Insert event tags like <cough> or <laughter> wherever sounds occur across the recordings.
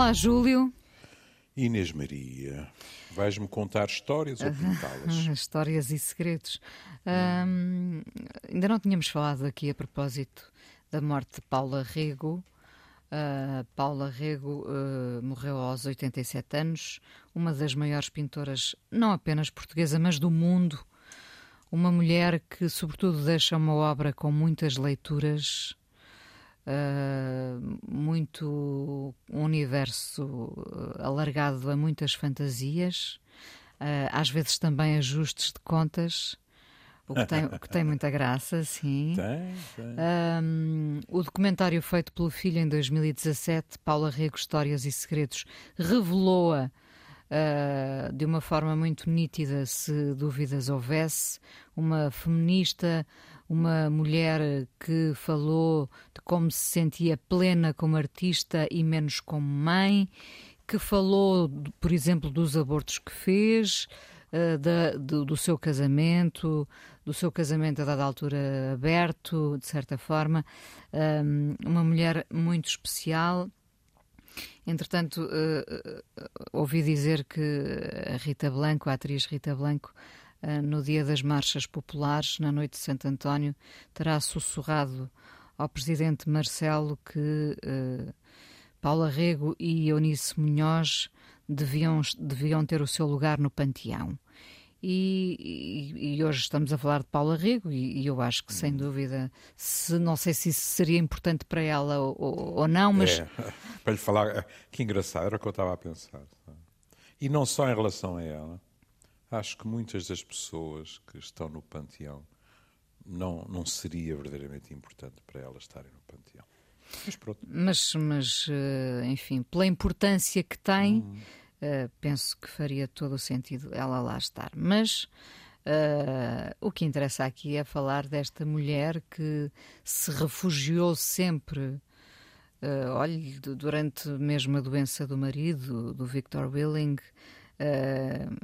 Olá, Júlio. Inês Maria, vais-me contar histórias ou pintá-las? <laughs> Histórias e segredos. Hum, ainda não tínhamos falado aqui a propósito da morte de Paula Rego. Uh, Paula Rego uh, morreu aos 87 anos, uma das maiores pintoras, não apenas portuguesa, mas do mundo. Uma mulher que, sobretudo, deixa uma obra com muitas leituras, uh, muito um universo alargado a muitas fantasias, às vezes também ajustes de contas o que tem, o que tem muita graça, <laughs> sim. Tem, tem. Um, o documentário feito pelo filho em 2017, Paula Rego, Histórias e Segredos, revelou-a uh, de uma forma muito nítida, se dúvidas houvesse, uma feminista, uma mulher que falou de como se sentia plena como artista e menos como mãe, que falou, por exemplo, dos abortos que fez, uh, da, do, do, seu casamento, do seu casamento a dada altura aberto, de certa forma, um, uma mulher muito especial. Entretanto, uh, ouvi dizer que a Rita Blanco, a atriz Rita Blanco, uh, no dia das marchas populares, na noite de Santo António, terá sussurrado ao presidente Marcelo que uh, Paula Rego e Eunice Munhoz deviam, deviam ter o seu lugar no panteão. E, e, e, hoje estamos a falar de Paula Rego e, e, eu acho que sem dúvida se não sei se isso seria importante para ela ou, ou não mas é, <laughs> para lhe falar que engraçado era o que eu estava a pensar e não só em relação a ela acho que muitas das pessoas que estão no panteão não não seria verdadeiramente importante para elas estarem no panteão. Mas pronto. Mas, mas eh, enfim pela importância que tem hum uh, penso que faria todo o sentido ela lá estar. Mas uh, o que interessa aqui é falar desta mulher que se refugiou sempre. Uh, olhe, durante mesmo a doença do marido, do Victor Willing, uh,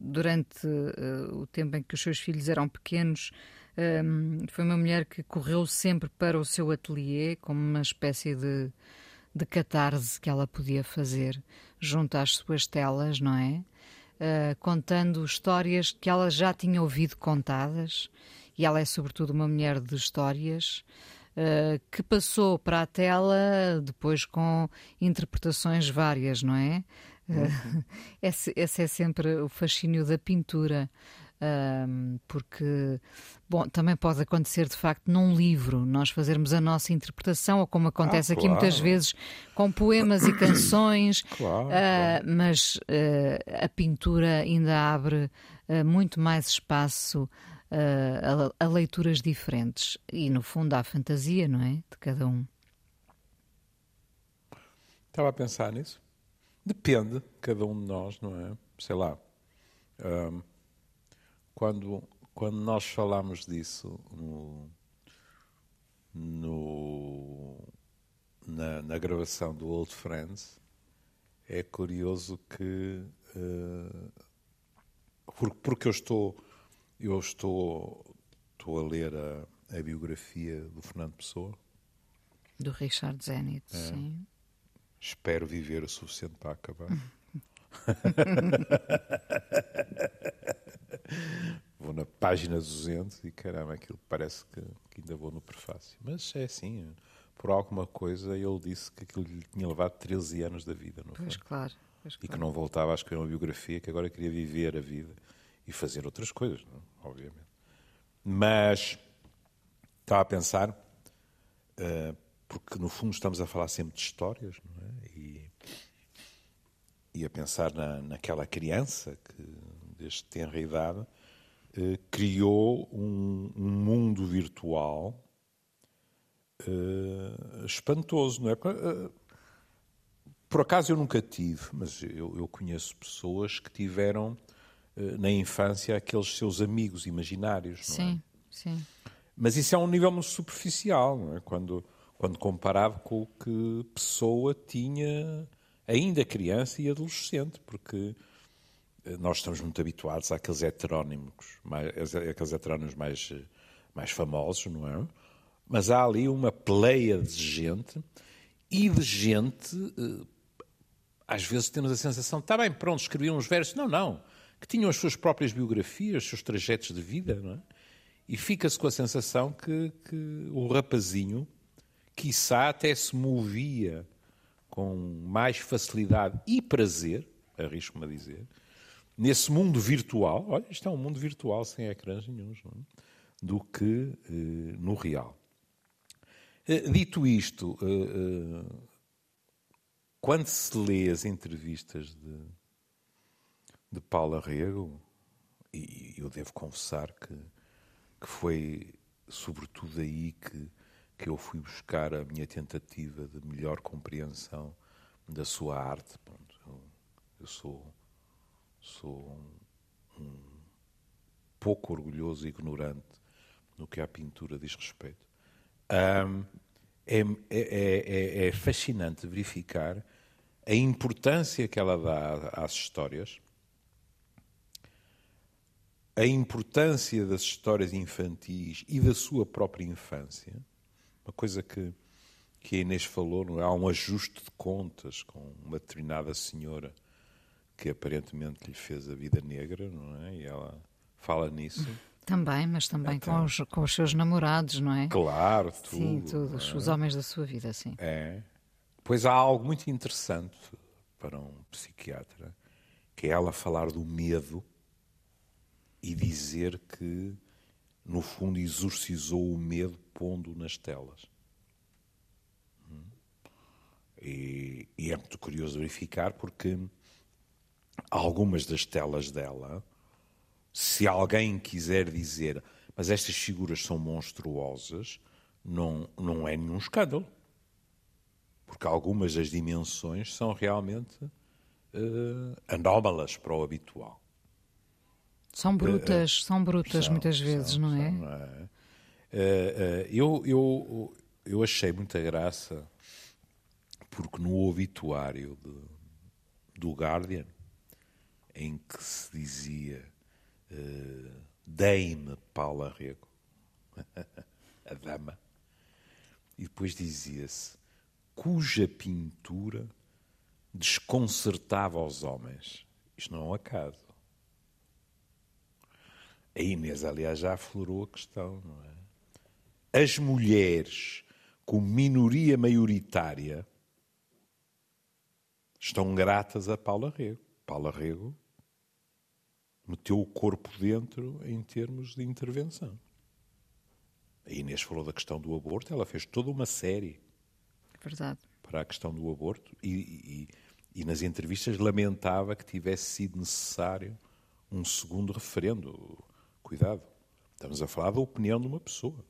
durante uh, o tempo em que os seus filhos eram pequenos, foi uma mulher que correu sempre para o seu ateliê como uma espécie de de catarse que ela podia fazer junto às suas telas, não é? Uh, contando histórias que ela já tinha ouvido contadas, e ela é sobretudo uma mulher de histórias, uh, que passou para a tela depois com interpretações várias, não é? Uh, <laughs> esse, esse é sempre o fascínio da pintura um, porque, bom, também pode acontecer de facto num livro nós fazermos a nossa interpretação, ou como acontece ah, claro. aqui muitas vezes com poemas e canções, <coughs> claro, uh, claro. mas uh, a pintura ainda abre uh, muito mais espaço a, a leituras diferentes e, no fundo, à fantasia, não é? De cada um. Estava a pensar nisso. Depende, cada um de nós, não é? Sei lá. Um, quando, quando nós falamos disso no, no na, na, gravação do Old Friends, é curioso que uh, porque eu estou eu estou estou a ler a, a biografia do Fernando Pessoa do Richard Zenit, é, sim. Espero viver o suficiente para acabar. <laughs> <laughs> vou na página 200 e caramba, aquilo parece que, que, ainda vou no prefácio. Mas é assim, por alguma coisa ele disse que aquilo lhe tinha levado 13 anos da vida, não pois foi? Claro, pois e que não voltava a escrever uma biografia, que agora queria viver a vida e fazer outras coisas, não? obviamente. Mas estava a pensar, uh, porque no fundo estamos a falar sempre de histórias, não é? E, e a pensar na, naquela criança que, desde tenra idade, eh, criou um, um, mundo virtual uh, espantoso, não é? Uh, por acaso eu nunca tive, mas eu, eu conheço pessoas que tiveram na infância aqueles seus amigos imaginários, não sim, é? Sim, sim. Mas isso é um nível muito superficial, não é? Quando, quando comparado com o que pessoa tinha ainda criança e adolescente, porque nós estamos muito habituados àqueles heterónimos, mais, aqueles heterónimos mais, mais famosos, não é? Mas há ali uma pleia de gente e de gente, eh, às vezes temos a sensação, está bem, pronto, escreviam uns versos. Não, não. Que tinham as suas próprias biografias, os seus trajetos de vida, não é? E fica-se com a sensação que, que o rapazinho, quiçá até se movia com mais facilidade e prazer, arrisco-me a dizer, nesse mundo virtual, olha, isto é um mundo virtual sem ecrãs nenhums, é? do que eh, no real. Eh, dito isto, eh, quando se lê as entrevistas de, de Paula Rego, e eu devo confessar que, que foi sobretudo aí que, que eu fui buscar a minha tentativa de melhor compreensão da sua arte. Pronto, eu, eu sou, sou um, um pouco orgulhoso e ignorante no que à pintura diz respeito. Um, é, é, é, é, fascinante verificar a importância que ela dá às histórias, a importância das histórias infantis e da sua própria infância, uma coisa que, que a Inês falou, é? há um ajuste de contas com uma determinada senhora que aparentemente lhe fez a vida negra, não é? E ela fala nisso. Também, mas também então, com, os, com os seus namorados, não é? Claro, tudo. Sim, todos, é? os homens da sua vida, sim. É. Pois há algo muito interessante para um psiquiatra, que é ela falar do medo e dizer que, no fundo, exorcizou o medo pondo nas telas. Hum? E, e é muito curioso verificar porque algumas das telas dela, se alguém quiser dizer, mas estas figuras são monstruosas, não, não é nenhum escândalo porque algumas das dimensões são realmente uh, anómalas para o habitual. São brutas, uh, são brutas são, muitas vezes, são, não é? São, não é? Uh, eu, eu, eu achei muita graça porque no obituário de, do Guardian, em que se dizia uh, Dame Paula Rego, <laughs> a dama, e depois dizia-se cuja pintura desconcertava os homens. Isto não é um acaso. A Inês, aliás, já aflorou a questão, não é? As mulheres, como minoria maioritária, estão gratas a Paula Rego. Paula Rego meteu o corpo dentro em termos de intervenção. A Inês falou da questão do aborto, ela fez toda uma série Verdade. para a questão do aborto e, e, e, nas entrevistas lamentava que tivesse sido necessário um segundo referendo. Cuidado, estamos a falar da opinião de uma pessoa.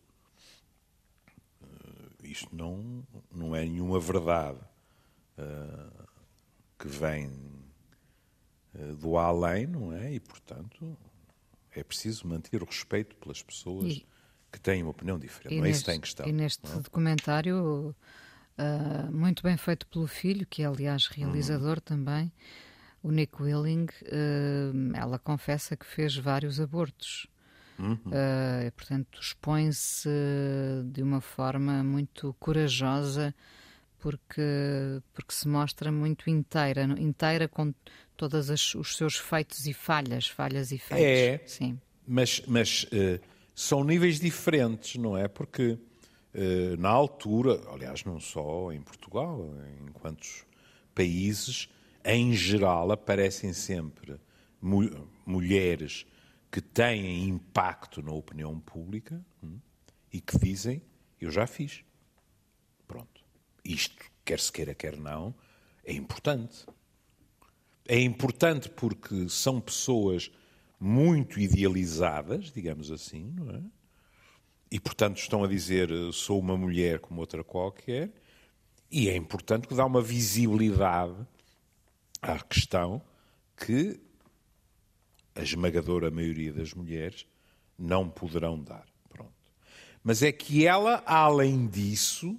Uh, isto não, não é nenhuma verdade uh, que vem do além, não é? E, portanto, é preciso manter o respeito pelas pessoas e, que têm uma opinião diferente. Não é isso que tem questão. E neste é? documentário uh, muito bem feito pelo filho, que é aliás realizador uhum. também, o Nick Willing. Uh, ela confessa que fez vários abortos. Uhum. Uh, portanto, expõe-se de uma forma muito corajosa porque, porque se mostra muito inteira, inteira com todos os seus feitos e falhas, falhas e feitos. É, Sim. mas, mas uh, são níveis diferentes, não é? Porque eh, na altura, aliás, não só em Portugal, em quantos países, em geral, aparecem sempre mulheres que têm impacto na opinião pública hum, e que dizem: Eu já fiz. Pronto. Isto, quer se queira, quer não, é importante. É importante porque são pessoas muito idealizadas, digamos assim, não é? E, portanto, estão a dizer sou uma mulher como outra qualquer, e é importante que dá uma visibilidade à questão que a esmagadora maioria das mulheres não poderão dar. Pronto. Mas é que ela, além disso,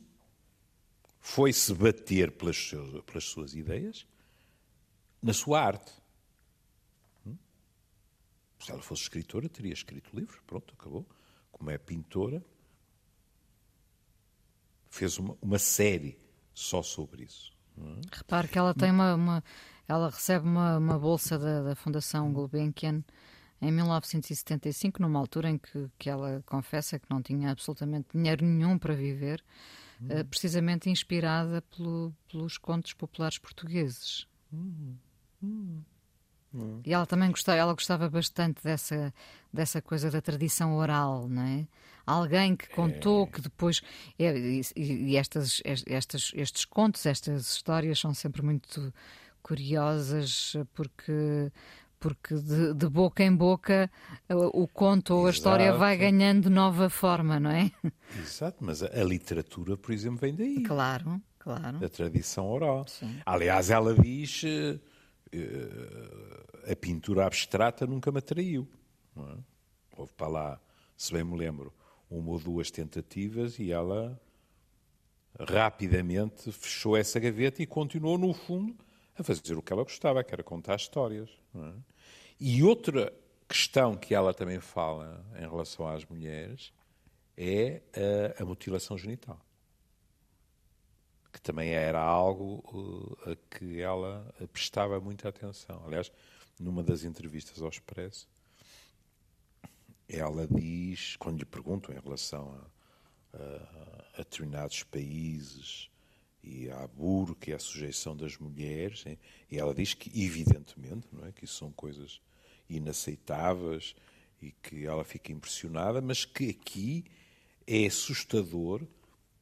foi-se bater pelas, pelas suas ideias na sua arte. Hum? Se ela fosse escritora, teria escrito livros. Pronto, acabou como é pintora, fez uma, uma série só sobre isso. Repare que ela tem uma, uma ela recebe uma, uma bolsa da, da Fundação Gulbenkian em 1975, numa altura em que, que ela confessa que não tinha absolutamente dinheiro nenhum para viver, hum. uh, precisamente inspirada pelo, pelos contos populares portugueses. Hum. Hum. E ela também gostava, ela gostava bastante dessa, dessa coisa da tradição oral, não é? Alguém que contou, é. que depois. É, e, e estas, estas, estes contos, estas histórias são sempre muito curiosas porque porque de, de, boca em boca o conto ou a história vai ganhando nova forma, não é? Exato, mas a, a literatura, por exemplo, vem daí. Claro, claro. A tradição oral. Sim. Aliás, ela diz uh, a pintura abstrata nunca me atraiu. É? Houve para lá, se bem me lembro, uma ou duas tentativas e ela rapidamente fechou essa gaveta e continuou, no fundo, a fazer o que ela gostava, que era contar histórias. É? E outra questão que ela também fala em relação às mulheres é a, a mutilação genital. Que também era algo uh, a que ela prestava muita atenção. Aliás, numa das entrevistas ao Expresso, ela diz, quando lhe perguntam em relação a, a, a determinados países e à burca e à sujeição das mulheres, e ela diz que, evidentemente, não é, que isso são coisas inaceitáveis e que ela fica impressionada, mas que aqui é assustador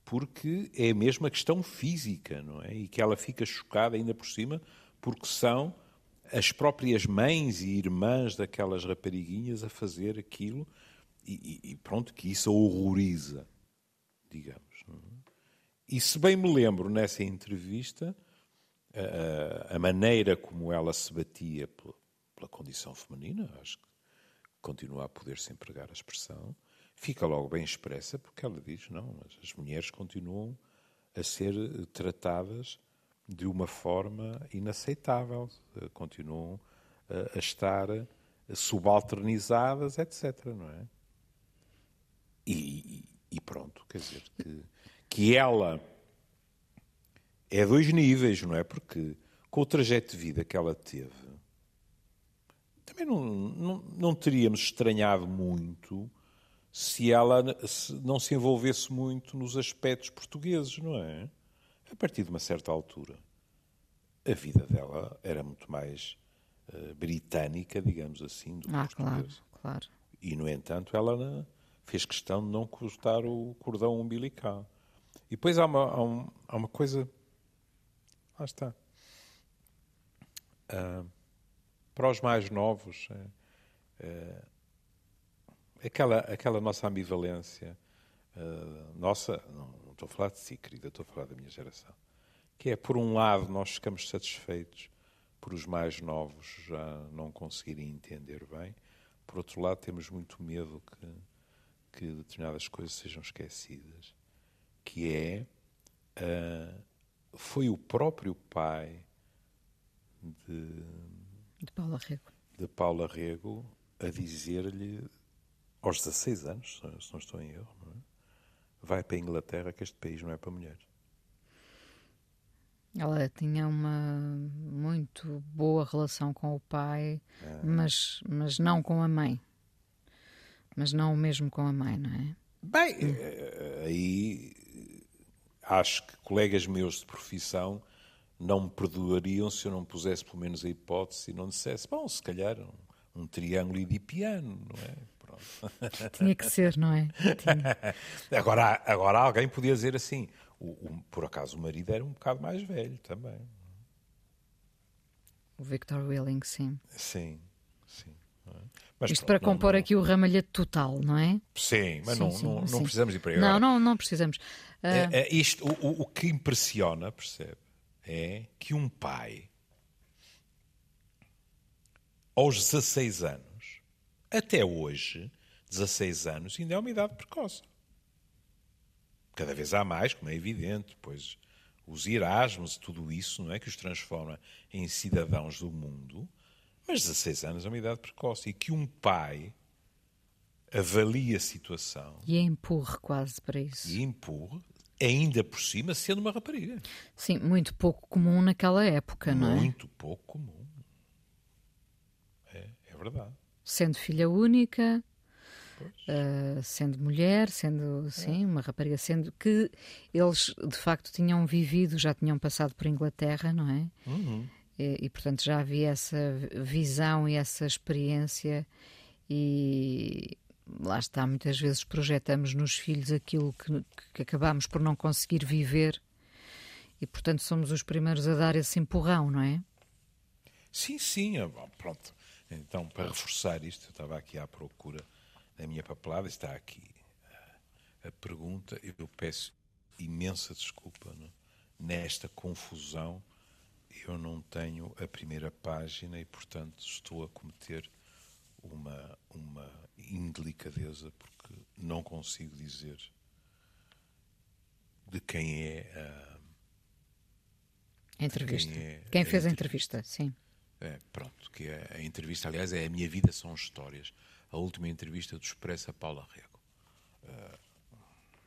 porque é mesmo a questão física, não é? E que ela fica chocada ainda por cima porque são as próprias mães e irmãs daquelas rapariguinhas a fazer aquilo e, e pronto, que isso a horroriza, digamos. E se bem me lembro nessa entrevista, a, a maneira como ela se batia pela, pela, condição feminina, acho que continua a poder-se empregar a expressão, fica logo bem expressa, porque ela diz: não, as mulheres continuam a ser tratadas de uma forma inaceitável, continuam a, a estar subalternizadas, etc. Não é? E, e pronto, quer dizer que que ela é dois níveis, não é? Porque com o trajeto de vida que ela teve, também não, não, não teríamos estranhado muito se ela não se envolvesse muito nos aspectos portugueses, não é? A partir de uma certa altura, a vida dela era muito mais uh, britânica, digamos assim, do que ah, portuguesa. Claro, claro. E, no entanto, ela fez questão de não cortar o cordão umbilical. E depois há uma, há, um, há uma coisa. Lá está. Uh, para os mais novos, é, aquela, aquela nossa ambivalência, uh, nossa, não, não, estou a falar de si, querida, estou a falar da minha geração, que é, por um lado, nós ficamos satisfeitos por os mais novos já não conseguirem entender bem, por outro lado, temos muito medo que, que determinadas coisas sejam esquecidas que é uh, foi o próprio pai de, de Paula Rego, de Paula Rego a dizer-lhe aos 16 anos, se não estou em erro, é? vai para a Inglaterra que este país não é para mulheres. Ela tinha uma muito boa relação com o pai, é. mas, mas não com a mãe. Mas não mesmo com a mãe, não é? Bem, hum. aí acho que colegas meus de profissão não me perdoariam se eu não pusesse pelo menos a hipótese e não dissesse, bom, se calhar um, um triângulo de piano, não é? <laughs> Tinha que ser, não é? <laughs> agora, agora alguém podia dizer assim, o, o, por acaso o marido era um bocado mais velho também. O Victor Willing, sim. Sim, sim. Mas, Isto pronto, para compor não, aqui o ramalhete total, não é? Sim, mas sim, não, sim, não, sim. não, precisamos ir para aí. Não, não, não precisamos. Uh... É, é isto, o, o que impressiona, percebe, é que um pai, aos 16 anos, até hoje, 16 anos, ainda é uma idade precoce. Cada vez há mais, como é evidente, pois os Erasmus e tudo isso, não é, que os transforma em cidadãos do mundo, mas 16 anos é uma idade precoce e que um pai avalie a situação. E empurre quase para isso. E empurre, ainda por cima sendo uma rapariga. Sim, muito pouco comum naquela época, muito não é? Muito pouco comum. É, é verdade. Sendo filha única, uh, sendo mulher, sendo sim, é. uma rapariga, sendo que eles de facto tinham vivido, já tinham passado por Inglaterra, não é? Uhum. E, e, portanto já havia essa visão e essa experiência e lá está, muitas vezes projetamos nos filhos aquilo que, que acabamos por não conseguir viver e, portanto, somos os primeiros a dar esse empurrão, não é? Sim, sim. Pronto. Então, para reforçar isto, eu estava aqui à procura da minha papelada, está aqui a pergunta. Eu peço imensa desculpa não? É? nesta confusão. Eu não tenho a primeira página e, portanto, estou a cometer uma, uma indelicadeza porque não consigo dizer de quem é a. Entrevista. Quem, é quem fez a entrevista, sim. É, pronto, que é a entrevista, aliás, é A Minha Vida São Histórias, a última entrevista do Expresso a Paula Rego. Uh,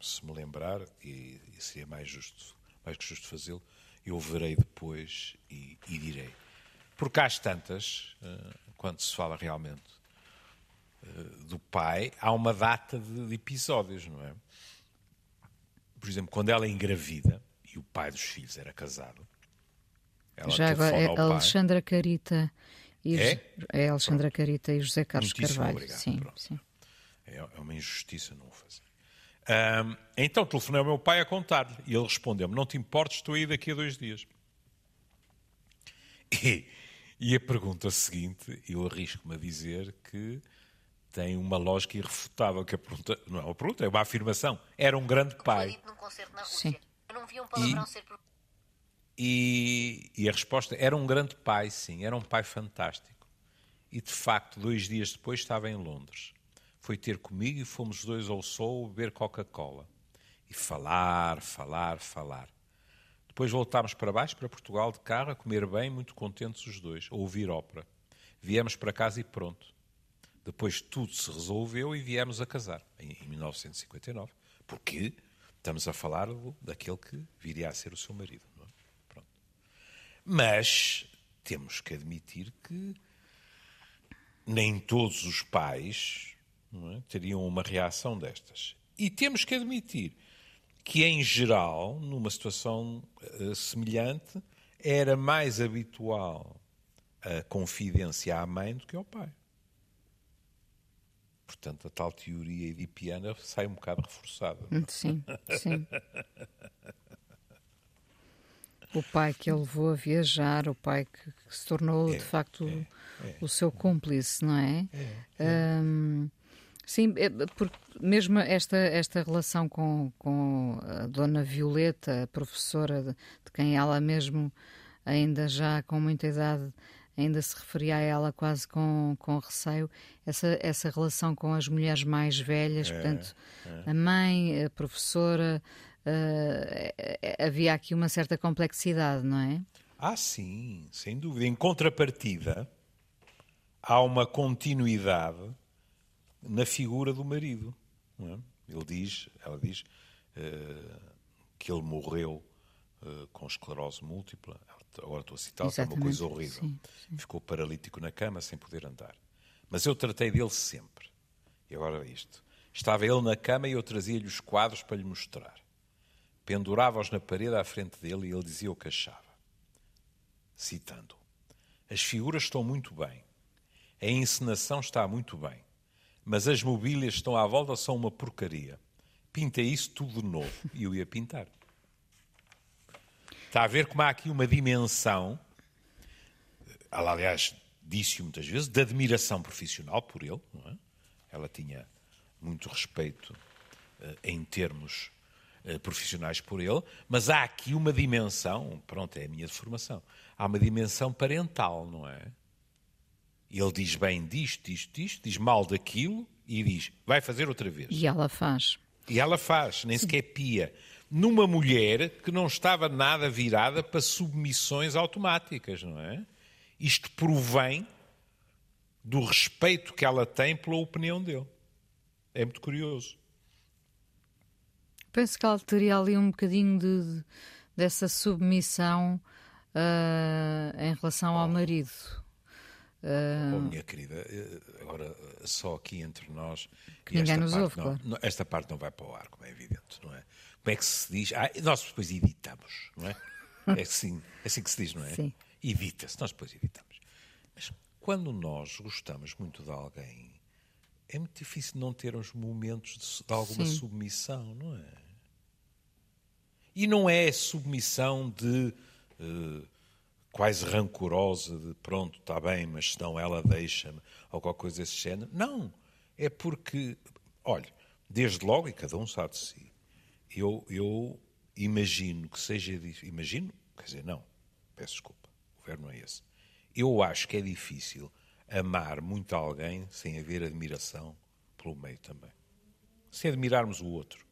se me lembrar, e, e, seria mais justo, mais que justo fazê-lo, eu verei depois e, e, direi. Porque às tantas, uh, quando se fala realmente do pai, há uma data de, de, episódios, não é? Por exemplo, quando ela é engravida e o pai dos filhos era casado. Já agora é Alexandra Carita e é? é Alexandra Pronto. Carita e José Carlos Muitíssimo Carvalho. Obrigado. Sim, sim. É, é uma injustiça não o fazer. Um, então telefonei ao meu pai a contar-lhe e ele respondeu-me: Não te importes, estou aí daqui a dois dias. <laughs> E, e a pergunta seguinte, eu arrisco-me a dizer que tem uma lógica irrefutável, que a pergunta, não é uma pergunta, é uma afirmação. Era um grande pai. Sim. E, e, a resposta era um grande pai, sim, era um pai fantástico. E de facto, dois dias depois estava em Londres. Foi ter comigo e fomos dois ao sol beber Coca-Cola. E falar, falar, falar. Depois voltámos para baixo, para Portugal, de carro, a comer bem, muito contentes os dois, a ouvir ópera. Viemos para casa e pronto. Depois tudo se resolveu e viemos a casar, em, em 1959. Porque estamos a falar daquele que viria a ser o seu marido. É? Mas temos que admitir que nem todos os pais é? teriam uma reação destas. E temos que admitir que, em geral, numa situação uh, semelhante, era mais habitual a confidência à mãe do que ao pai. Portanto, a tal teoria edipiana sai um bocado reforçada. Sim, sim. <laughs> o pai que ele levou a viajar, o pai que, que se tornou é, de facto é, é, o seu cúmplice, não é? é um, sim, é, porque mesmo esta, esta relação com, com a dona Violeta, a professora de, de quem ela mesmo, ainda já com muita idade, ainda se referia a ela quase com, com receio, essa, essa relação com as mulheres mais velhas, é, portanto, é. a mãe, a professora, uh, havia aqui uma certa complexidade, não é? Ah, sim, sem dúvida. Em contrapartida, há uma continuidade na figura do marido. É? Ele diz, ela diz uh, que ele morreu uh, com esclerose múltipla agora estou a citar, é uma coisa horrível. Sim, sim. Ficou paralítico na cama sem poder andar. Mas eu tratei dele sempre. E agora isto. Estava ele na cama e eu trazia-lhe os quadros para lhe mostrar. Pendurava-os na parede à frente dele e ele dizia o que achava. Citando: As figuras estão muito bem. A encenação está muito bem. Mas as mobílias estão à volta são uma porcaria. Pinta isso tudo de novo. E eu ia pintar. Está a ver como há aqui uma dimensão, ela aliás disse muitas vezes, de admiração profissional por ele. É? Ela tinha muito respeito uh, em termos profissionais por ele, mas há aqui uma dimensão, pronto, é a minha formação, há uma dimensão parental, não é? Ele diz bem disto, disto, disto, diz mal daquilo e diz, vai fazer outra vez. E ela faz. E ela faz, nem Sim. sequer pia numa mulher que não estava nada virada para submissões automáticas, não é? Isto provém do respeito que ela tem pela opinião dele. É muito curioso. Penso que ela teria ali um bocadinho de, de dessa submissão uh, em relação ao marido. Uh, oh, minha querida, eh, agora só aqui entre nós. ninguém nos ouve, não, claro. Não, esta parte não vai para o ar, como é evidente, não é? Como é que se diz? Ah, nós depois editamos, não é? <laughs> É assim, é assim que se diz, não é? Sim. Edita-se, nós depois editamos. Mas quando nós gostamos muito de alguém, é muito difícil não termos momentos de, de alguma Sim. submissão, não é? E não é submissão de uh, quase rancorosa, de pronto, está bem, mas senão ela deixa-me, ou qualquer coisa desse género. Não. É porque, olha, desde logo, e cada um sabe de si, eu, eu imagino que seja. Imagino, quer dizer, não, peço desculpa, o não é esse. Eu acho que é difícil amar muito alguém sem haver admiração pelo meio também. Sem admirarmos o outro.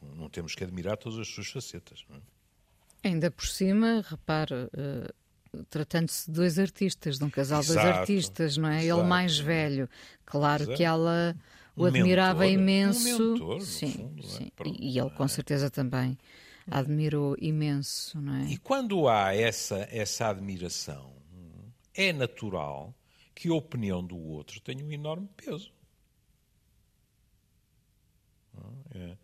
Não temos que admirar todas as suas facetas. É? Ainda por cima, repare, uh, tratando-se de dois artistas, de um casal de dois artistas, não é? Exato. Ele mais velho. Claro exato. que ela o um admirava mentor, imenso. Um mentor, sim, fundo, é? sim. É? e ele com certeza também a admirou imenso, não é? E quando há essa, essa admiração, é natural que a opinião do outro tenha um enorme peso. É, é, é,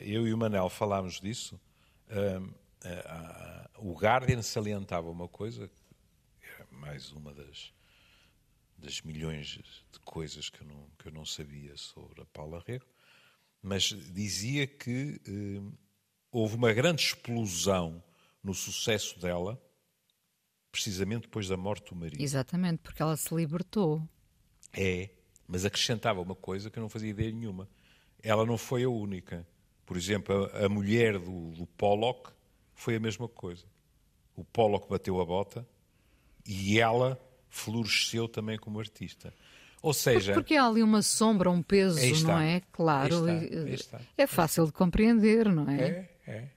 eu e o Manel falámos disso. O Guardian salientava uma coisa, que mais uma das, das milhões de coisas que eu, não, que eu não sabia sobre a Paula Rego, mas dizia que houve uma grande explosão no sucesso dela precisamente depois da morte do marido. Exatamente, porque ela se libertou. É, mas acrescentava uma coisa que eu não fazia ideia nenhuma. Ela não foi a única. Por exemplo, a, a mulher do, do Pollock foi a mesma coisa. O Pollock bateu a bota e ela floresceu também como artista. Ou seja. Porque há ali uma sombra, um peso, não é? Claro. Está, está, é fácil de compreender, não é? É, é.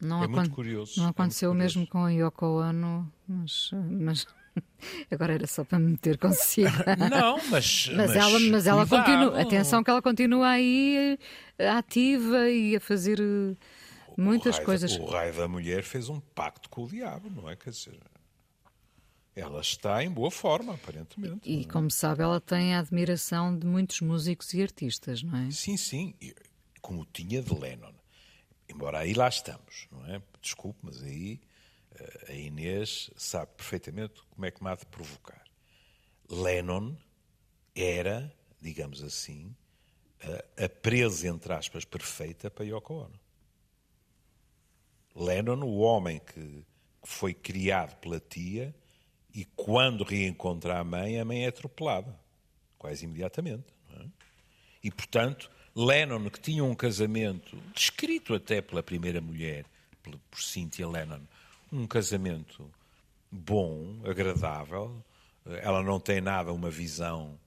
Não é muito curioso. Não é aconteceu é o mesmo com a Yoko Ono, mas, mas <laughs> agora era só para me meter consigo. <laughs> não, mas. <laughs> Mas, mas ela, mas ela continua. Atenção, que ela continua aí eh, ativa e a fazer eh, muitas o coisas. O raio da mulher fez um pacto com o diabo, não é? Quer dizer. Ela está em boa forma, aparentemente. E, como sabe, ela tem a admiração de muitos músicos e artistas, não é? Sim, sim. Como tinha de Lennon. Embora aí lá estamos, não é? Desculpe, mas aí a Inês sabe perfeitamente como é que me há de provocar. Lennon era, digamos assim, a, presa, entre aspas, perfeita para Yoko Ono. Lennon, o homem que, que foi criado pela tia e quando reencontra a mãe, a mãe é atropelada, quase imediatamente. É? E, portanto, Lennon, que tinha um casamento, descrito até pela primeira mulher, por Cynthia Lennon, um casamento bom, agradável. Ela não tem nada uma visão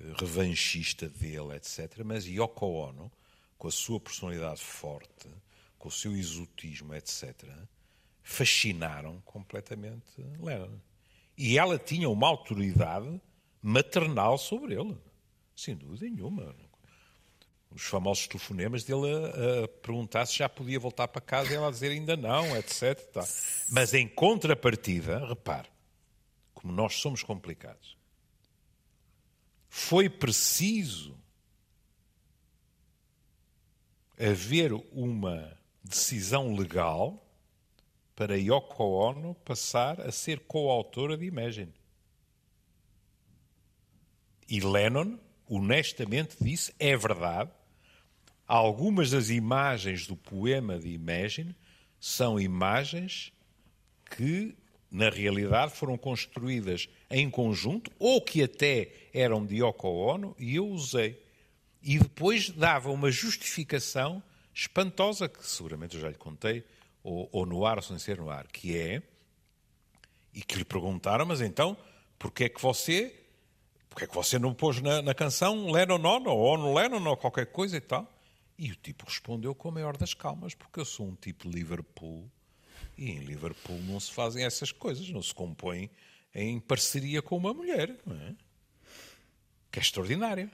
eh, revanchista dele, etc. Mas Yoko Ono, com a sua personalidade forte, com o seu exotismo, etc., fascinaram completamente Lennon. E ela tinha uma autoridade maternal sobre ele, sem dúvida nenhuma os famosos telefonemas dele a, a, perguntar se já podia voltar para casa e ela a dizer ainda não, etc. Tá. Mas em contrapartida, repare, como nós somos complicados, foi preciso haver uma decisão legal para Yoko Ono passar a ser coautora de Imagine. E Lennon, honestamente, disse: é verdade, Algumas das imagens do poema de Imagine são imagens que, na realidade, foram construídas em conjunto ou que até eram de Yoko Ono e eu usei. E depois dava uma justificação espantosa, que seguramente eu já lhe contei, ou, ou no ar ou sem ser no ar, que é, e que lhe perguntaram, mas então, porquê é que você, porquê é que você não pôs na, na canção Lennon On, ou On Lennon, ou qualquer coisa e tal? E o tipo respondeu com a maior das calmas, porque eu sou um tipo de Liverpool e em Liverpool não se fazem essas coisas, não se compõe em parceria com uma mulher, não é? que é extraordinária.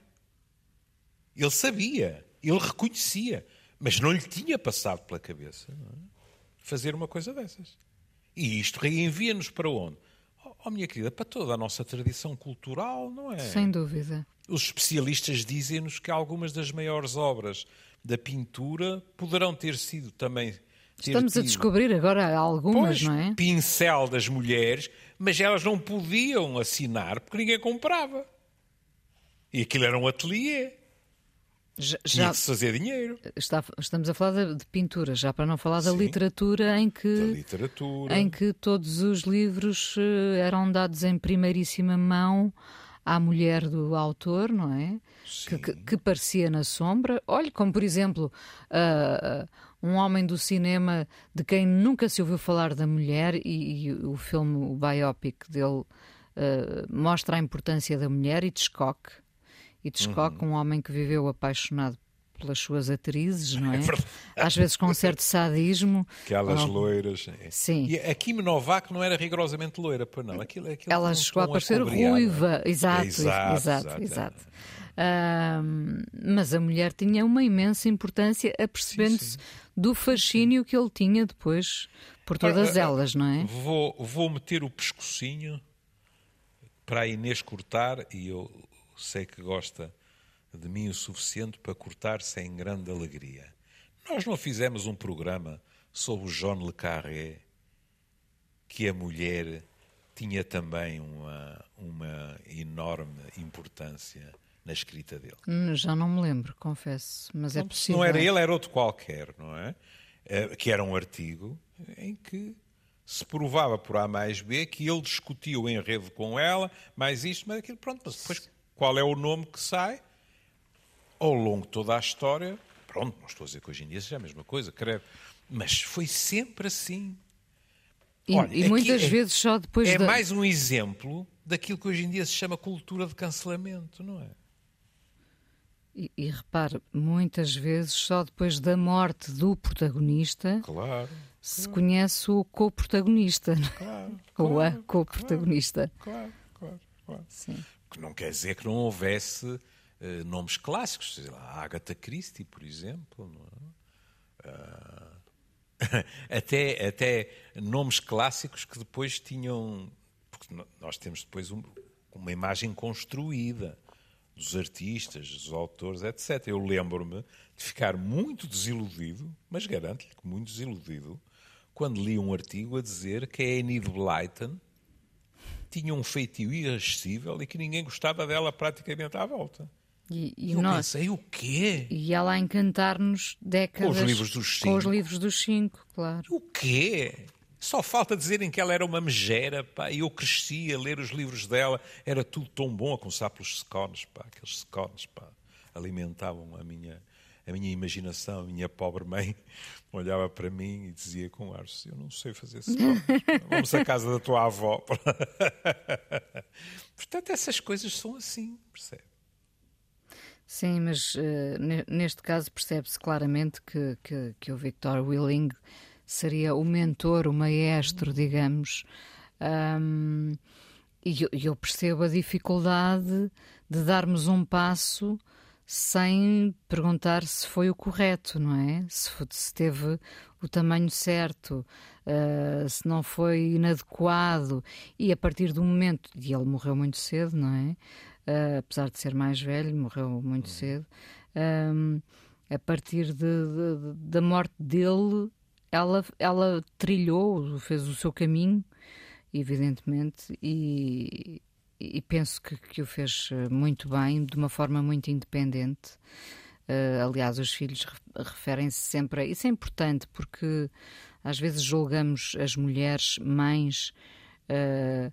Ele sabia, ele reconhecia, mas não lhe tinha passado pela cabeça é? fazer uma coisa dessas. E isto reenvia-nos para onde? Oh, minha querida, para toda a nossa tradição cultural, não é? Sem dúvida. Os especialistas dizem-nos que algumas das maiores obras da pintura poderão ter sido também. Ter Estamos a descobrir agora algumas, pois, não é? Pincel das mulheres, mas elas não podiam assinar porque ninguém comprava. E aquilo era um ateliê. Já, Tinha se fazer dinheiro. Está, estamos a falar de, de, pintura, já para não falar da Sim, literatura em que literatura. em que todos os livros eh, eram dados em primeiríssima mão à mulher do autor, não é? Que, que, que, parecia na sombra. Olhe, como por exemplo, uh, um homem do cinema de quem nunca se ouviu falar da mulher e, e o filme, o biopic dele, uh, mostra a importância da mulher e Hitchcock. Hitchcock, uhum. um homem que viveu apaixonado pelas suas atrizes, não é? é Às vezes com um certo sadismo. Aquelas ou... loiras. Sim. E a Kim Novak não era rigorosamente loira, pois não. Aquilo, aquilo Ela chegou a parecer ruiva. Exato, exato, exato. exato. Uh, mas a mulher tinha uma imensa importância, apercebendo-se do fascínio que ele tinha depois por todas elas, não é? Vou, vou meter o pescocinho para a Inês cortar e eu sei que gosta de mim o suficiente para cortar sem grande alegria. Nós não fizemos um programa sobre o John Le Carré, que a mulher tinha também uma, uma enorme importância na escrita dele. Hum, já não me lembro, confesso, mas é não, é possível. Não era ele, era outro qualquer, não é? é? Que era um artigo em que se provava por A mais B que ele discutia o enredo com ela, mais isto, mais aquilo, pronto, mas depois qual é o nome que sai? Ao longo de toda a história, pronto, não estou a dizer que hoje em dia seja a mesma coisa, creio, mas foi sempre assim. E, Olha, e muitas é, vezes só depois É da... mais um exemplo daquilo que hoje em dia se chama cultura de cancelamento, não é? E, e repare, muitas vezes só depois da morte do protagonista claro, se claro. conhece o co-protagonista. Claro, <laughs> Ou a co-protagonista. Claro, claro, claro. Sim. Que não quer dizer que não houvesse uh, nomes clássicos, sei lá, Agatha Christie, por exemplo. É? Uh, <laughs> até, até nomes clássicos que depois tinham. Porque nós temos depois um, uma imagem construída dos artistas, dos autores, etc. Eu lembro-me de ficar muito desiludido, mas garanto-lhe que muito desiludido, quando li um artigo a dizer que a Enid Blyton tinha um feitio irresistível e que ninguém gostava dela praticamente à volta. E, e eu nós, pensei, o quê? E ela a encantar-nos décadas... Com os livros dos cinco. Com os livros dos cinco, claro. O quê? Só falta dizerem que ela era uma megera, pá, e eu cresci a ler os livros dela, era tudo tão bom, a começar pelos scones, pá, aqueles scones, pá, alimentavam a minha, a minha imaginação, a minha pobre mãe <laughs> olhava para mim e dizia com ar, eu não sei fazer scones, vamos à casa da tua avó. <laughs> Portanto, essas coisas são assim, percebe? Sim, mas uh, neste caso percebe-se claramente que, que, que o Victor Willing seria o mentor, o maestro, digamos. Um, e eu, eu percebo a dificuldade de darmos um passo sem perguntar se foi o correto, não é? Se, se teve o tamanho certo, uh, se não foi inadequado. E a partir do momento. E ele morreu muito cedo, não é? Uh, apesar de ser mais velho, morreu muito cedo. Um, a partir de, de, da morte dele, ela, ela trilhou, fez o seu caminho, evidentemente, e, e penso que, que o fez eh, muito bem, de uma forma muito independente. Uh, aliás, os filhos referem-se sempre a isso. É importante porque às vezes julgamos as mulheres mães uh,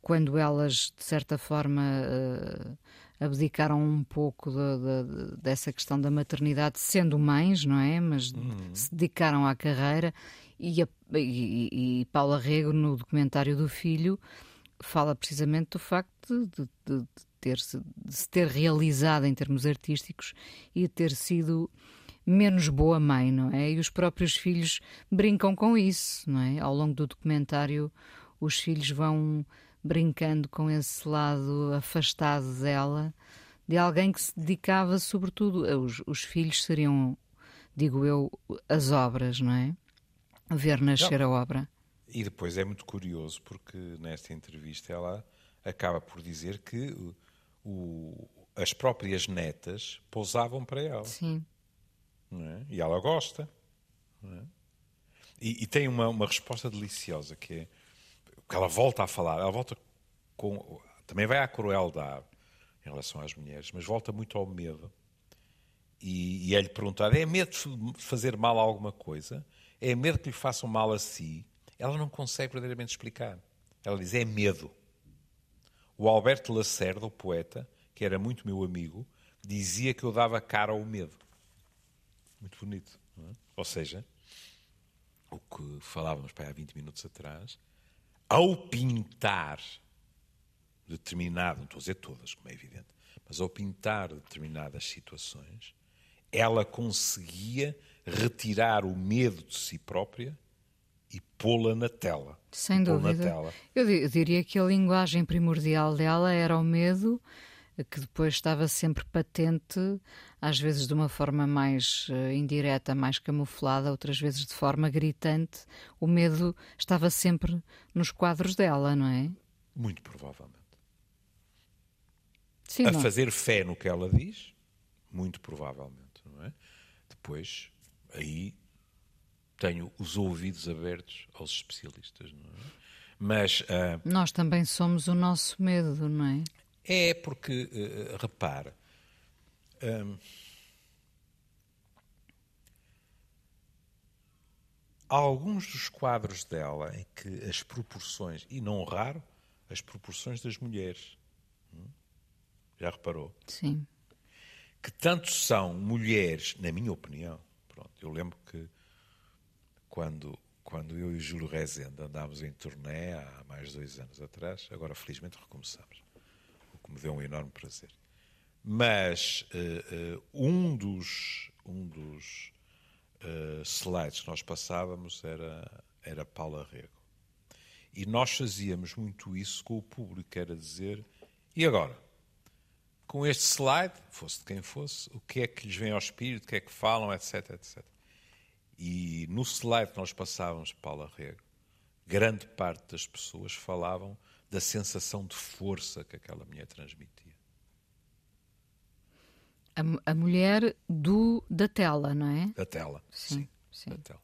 quando elas, de certa forma, uh, abdicaram um pouco de, de, dessa questão da maternidade, sendo mães, não é? Mas uhum. se dedicaram à carreira. E, a, e, e, Paula Rego, no documentário do filho, fala precisamente do facto de, de, ter -se, ter realizado em termos artísticos e ter sido menos boa mãe, não é? E os próprios filhos brincam com isso, não é? Ao longo do documentário, os filhos vão brincando com esse lado afastado dela, de alguém que se dedicava sobretudo, os, os filhos seriam, digo eu, as obras, não é? Ver nascer não. a obra. E depois é muito curioso porque nesta entrevista ela acaba por dizer que o, as próprias netas pousavam para ela. Sim. É? E ela gosta. É? E, e, tem uma, uma resposta deliciosa que é que ela volta a falar, ela volta com. Também vai à crueldade em relação às mulheres, mas volta muito ao medo. E, e é-lhe perguntar: é medo de fazer mal a alguma coisa? É medo que lhe façam mal a si? Ela não consegue verdadeiramente explicar. Ela diz: é medo. O Alberto Lacerda, o poeta, que era muito meu amigo, dizia que eu dava cara ao medo. Muito bonito. É? Ou seja, o que falávamos para há 20 minutos atrás, ao pintar determinado, não estou a dizer todas, como é evidente, mas ao pintar determinadas situações, ela conseguia retirar o medo de si própria e pô-la na tela. Sem dúvida. Eu diria que a linguagem primordial dela era o medo que depois estava sempre patente, às vezes de uma forma mais uh, indireta, mais camuflada, outras vezes de forma gritante. O medo estava sempre nos quadros dela, não é? Muito provavelmente. Sim, a não. fazer fé no que ela diz, muito provavelmente, não é? Depois, aí tenho os ouvidos abertos aos especialistas, não é? Mas uh... nós também somos o nosso medo, não é? É porque, uh, repara, um, há alguns dos quadros dela em que as proporções, e não raro, as proporções das mulheres. Hum? Já reparou? Sim. Que tanto são mulheres, na minha opinião, pronto, eu lembro que quando, quando eu e o Júlio Rezende andámos em turnê há mais de dois anos atrás, agora felizmente recomeçamos que me deu um enorme prazer. Mas uh, uh, um dos, um dos uh, slides que nós passávamos era, era Paula Rego. E nós fazíamos muito isso com o público, era dizer, e agora? Com este slide, fosse de quem fosse, o que é que lhes vem ao espírito, o que é que falam, etc, etc. E no slide que nós passávamos, Paula Rego, grande parte das pessoas falavam da sensação de força que aquela mulher transmitia. A, a mulher do, da tela, não é? Da tela, sim. sim, sim. Tela.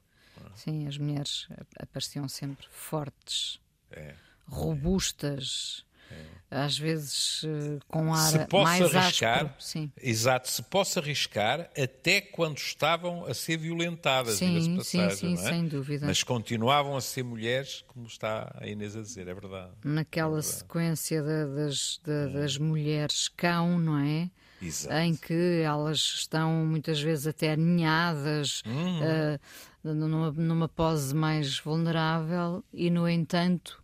Sim, as mulheres apareciam sempre fortes, é, robustas, às vezes eh, com ar se posso mais arriscar, áspero. Sim. Exato, se posso arriscar até quando estavam a ser violentadas, sim, passagem, sim, sim, é? sem dúvida. Mas continuavam a ser mulheres, como está a Inês a dizer, é verdade. Naquela é verdade. sequência das, das mulheres cão, não é? Exato. Em que elas estão muitas vezes até aninhadas, uhum. uh, numa, numa pose mais vulnerável, e no entanto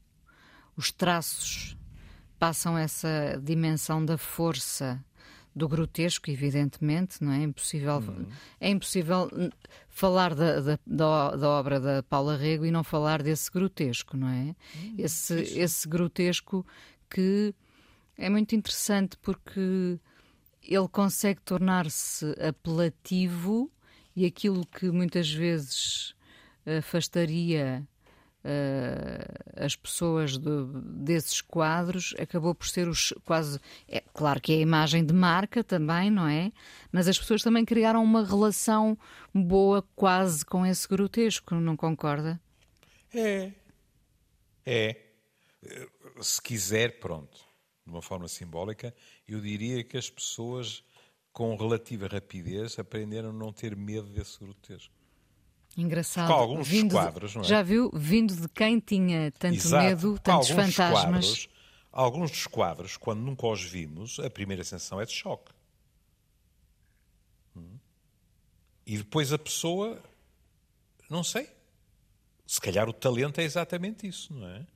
os traços passam essa dimensão da força do grotesco, evidentemente, não é? é impossível, uhum. é impossível falar da, da, da, obra da Paula Rego e não falar desse grotesco, não é? Uhum. Esse, esse grotesco que é muito interessante porque ele consegue tornar-se apelativo e aquilo que muitas vezes afastaria uh, as pessoas de, desses quadros acabou por ser os quase. É, claro que é a imagem de marca também, não é? Mas as pessoas também criaram uma relação boa quase com esse grotesco, não concorda? É. É. Se quiser, pronto, de uma forma simbólica, eu diria que as pessoas, com relativa rapidez, aprenderam a não ter medo desse grotesco. Engraçado. Com alguns vindo quadros, não é? Já viu, vindo de quem tinha tanto Exato. medo, tantos alguns fantasmas. Quadros, alguns dos quadros, quando nunca os vimos, a primeira sensação é de choque. Hum? E depois a pessoa, não sei, se calhar o talento é exatamente isso, não é?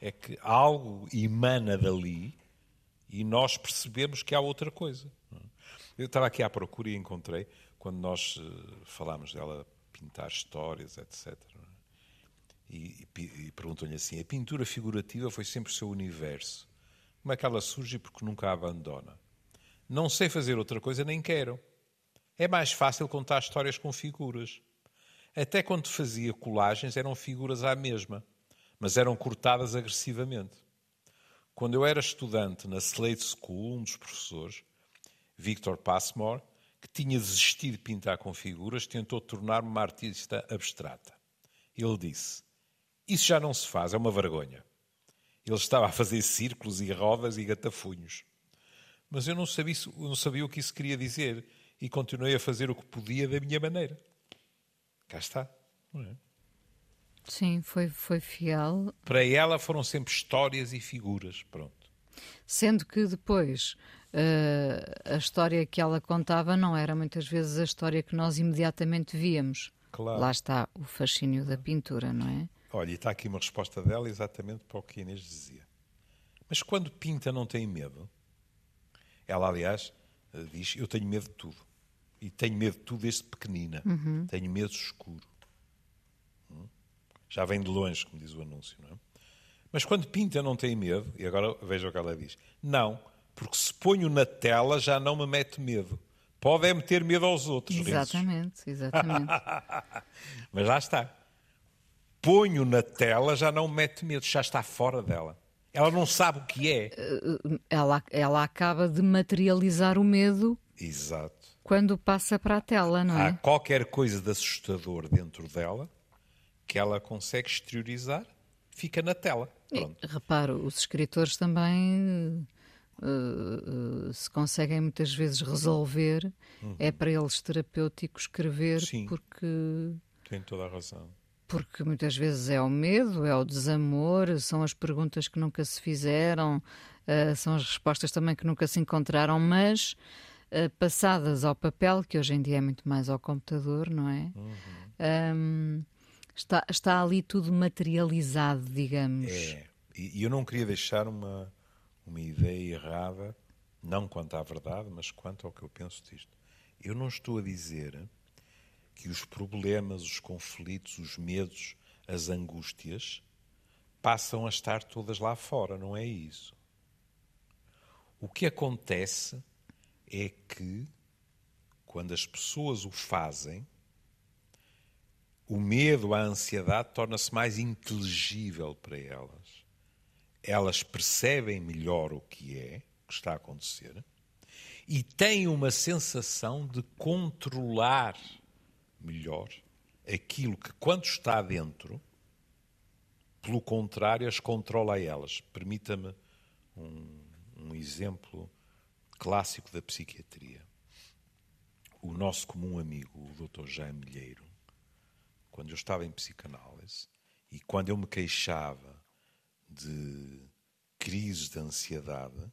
É que algo emana dali e nós percebemos que há outra coisa. É? Eu estava aqui à procura e encontrei, quando nós uh, falámos dela pintar histórias, etc. e, e, e perguntam-lhe assim: a pintura figurativa foi sempre o seu universo. Como é que ela surge? Porque nunca a abandona. Não sei fazer outra coisa, nem quero. É mais fácil contar histórias com figuras. Até quando fazia colagens eram figuras à mesma, mas eram cortadas agressivamente. Quando eu era estudante na Slade School, um dos professores, Victor Passmore, que tinha desistido de pintar com figuras, tentou tornar-me uma artista abstrata. Ele disse: Isso já não se faz, é uma vergonha. Ele estava a fazer círculos e rodas e gatafunhos. Mas eu não sabia, não sabia o que isso queria dizer e continuei a fazer o que podia da minha maneira. Cá está. É? Sim, foi, foi fiel. Para ela foram sempre histórias e figuras. Pronto. Sendo que depois uh, a história que ela contava não era muitas vezes a história que nós imediatamente víamos. Claro. Lá está o fascínio da pintura, não é? Olha, e está aqui uma resposta dela exatamente para o que Inês dizia. Mas quando pinta não tem medo? Ela, aliás, diz: Eu tenho medo de tudo. E tenho medo de tudo desde pequenina. Uhum. Tenho medo escuro. Hum? Já vem de longe, como diz o anúncio, não é? Mas quando pinta não tem medo, e agora veja o que ela diz: Não, porque se ponho na tela já não me mete medo. Pode é meter medo aos outros. Exatamente, exatamente. <laughs> Mas lá está. Ponho na tela já não me mete medo, já está fora dela. Ela não sabe o que é. Ela, ela acaba de materializar o medo. Exato. Quando passa para a tela, não é? Há qualquer coisa de assustador dentro dela que ela consegue exteriorizar, fica na tela. Pronto. E, reparo, os escritores também uh, uh, se conseguem muitas vezes resolver, uhum. é para eles terapêutico escrever, Sim, porque. Tem toda a razão. Porque muitas vezes é o medo, é o desamor, são as perguntas que nunca se fizeram, uh, são as respostas também que nunca se encontraram, mas passadas ao papel, que hoje em dia é muito mais ao computador, não é? Uhum. Um, está, está ali tudo materializado, digamos. É, e eu não queria deixar uma, uma ideia errada, não quanto à verdade, mas quanto ao que eu penso disto. Eu não estou a dizer que os problemas, os conflitos, os medos, as angústias passam a estar todas lá fora, não é isso. O que acontece é que, quando as pessoas o fazem, o medo, a ansiedade torna-se mais inteligível para elas elas percebem melhor o que é, o que está a acontecer, e têm uma sensação de controlar melhor aquilo que, quando está dentro, pelo contrário, as controla a elas. Permita-me um, um exemplo clássico da psiquiatria. O nosso comum amigo, o Dr. Jaime Milheiro, quando eu estava em psicanálise e quando eu me queixava de crises de ansiedade,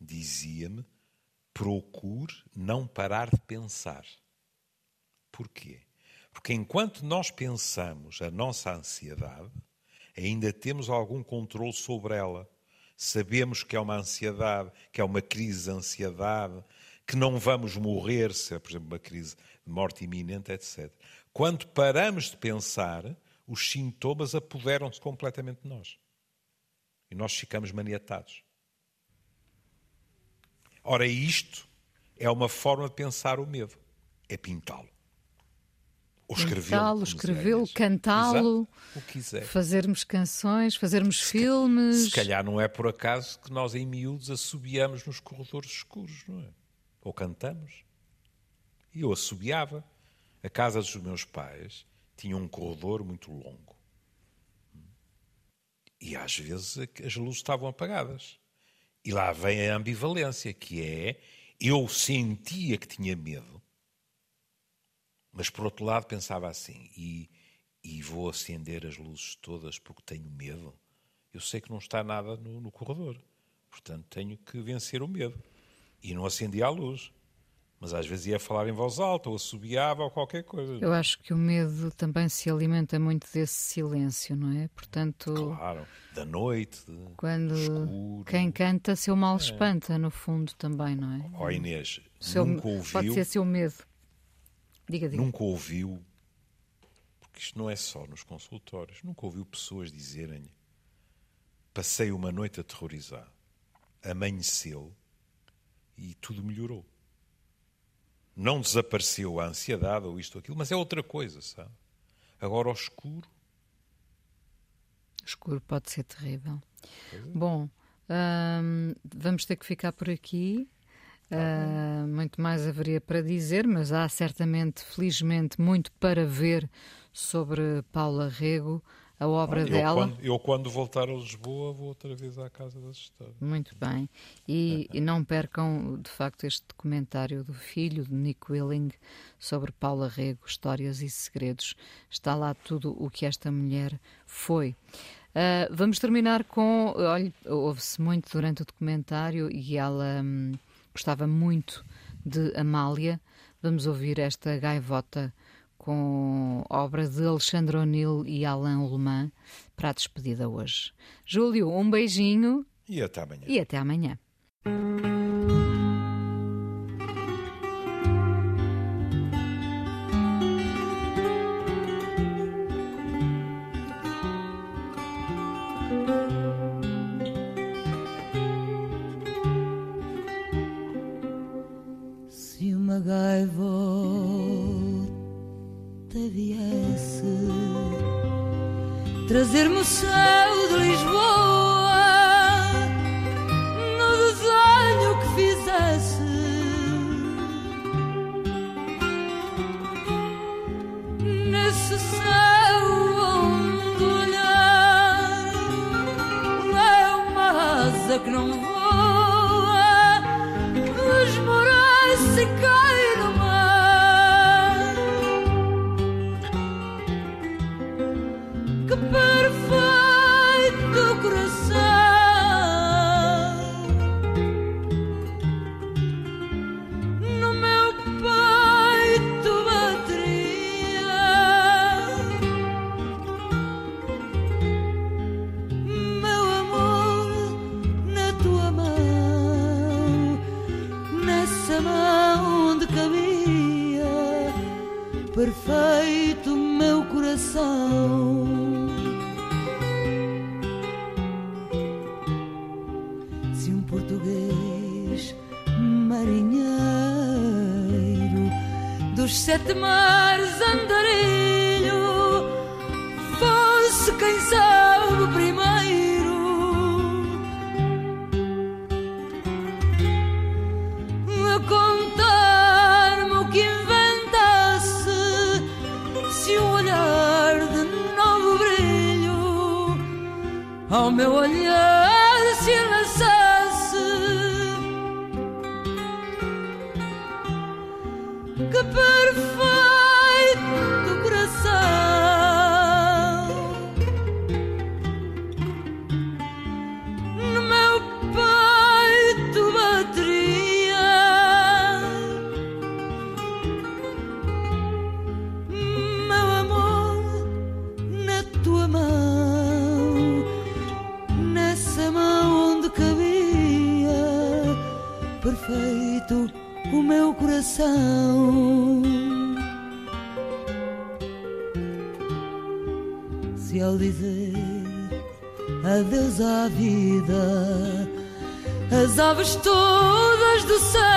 dizia-me: procure não parar de pensar. Porquê? Porque enquanto nós pensamos a nossa ansiedade, ainda temos algum controle sobre ela. Sabemos que é uma ansiedade, que é uma crise de ansiedade, que não vamos morrer se é, por exemplo, uma crise de morte iminente, etc. Quando paramos de pensar, os sintomas apoderam-se completamente de nós. E nós ficamos maniatados. Ora, isto é uma forma de pensar o medo. É pintá-lo. Ou escrevê-lo. escrevê-lo, cantá-lo. O que quiser. Fazermos canções, fazermos se filmes. Se calhar não é por acaso que nós em miúdos assobiamos nos corredores escuros, não é? Ou cantamos. E eu assobiava. A casa dos meus pais tinha um corredor muito longo. E às vezes as luzes estavam apagadas. E lá vem a ambivalência, que é eu sentia que tinha medo, mas por outro lado pensava assim, e, e vou acender as luzes todas porque tenho medo. Eu sei que não está nada no, no corredor, portanto tenho que vencer o medo. E não acendia a luz. Mas às vezes ia falar em voz alta, ou assobiava, ou qualquer coisa. Eu acho que o medo também se alimenta muito desse silêncio, não é? Portanto. Claro, da noite, quando escuro. quem canta, seu mal é. espanta, no fundo também, não é? Ó oh, Inês, seu, nunca ouviu. Pode ser seu medo. Diga, diga. Nunca ouviu, Porque isto não é só nos consultórios. Nunca ouviu pessoas dizerem passei uma noite aterrorizado, amanheceu e tudo melhorou. Não desapareceu a ansiedade ou isto ou aquilo, mas é outra coisa, sabe? Agora ao escuro. Escuro pode ser terrível. É. Bom, hum, vamos ter que ficar por aqui. Uh, muito mais haveria para dizer, mas há certamente, felizmente, muito para ver sobre Paula Rego, a obra eu dela. Quando, eu, quando voltar a Lisboa, vou outra vez à Casa das Histórias. Muito bem. E, e, não percam, de facto, este documentário do filho de Nick Willing sobre Paula Rego, Histórias e Segredos. Está lá tudo o que esta mulher foi. Uh, vamos terminar com. Olha, houve-se muito durante o documentário e ela. Hum, gostava muito de Amália. Vamos ouvir esta gaivota com obra de Alexandre O'Neill e Alain Leman para a despedida hoje. Júlio, um beijinho. E até amanhã. E até amanhã. Trazer-me o céu de Lisboa no desenho que fizesse. Nesse céu onde olhar é uma asa que não voa, sete mares andarilho fosse quem sabe primeiro. A contar-me o que inventasse se um olhar de novo brilho ao meu olhar coração. Se ao dizer adeus à vida, as aves todas do céu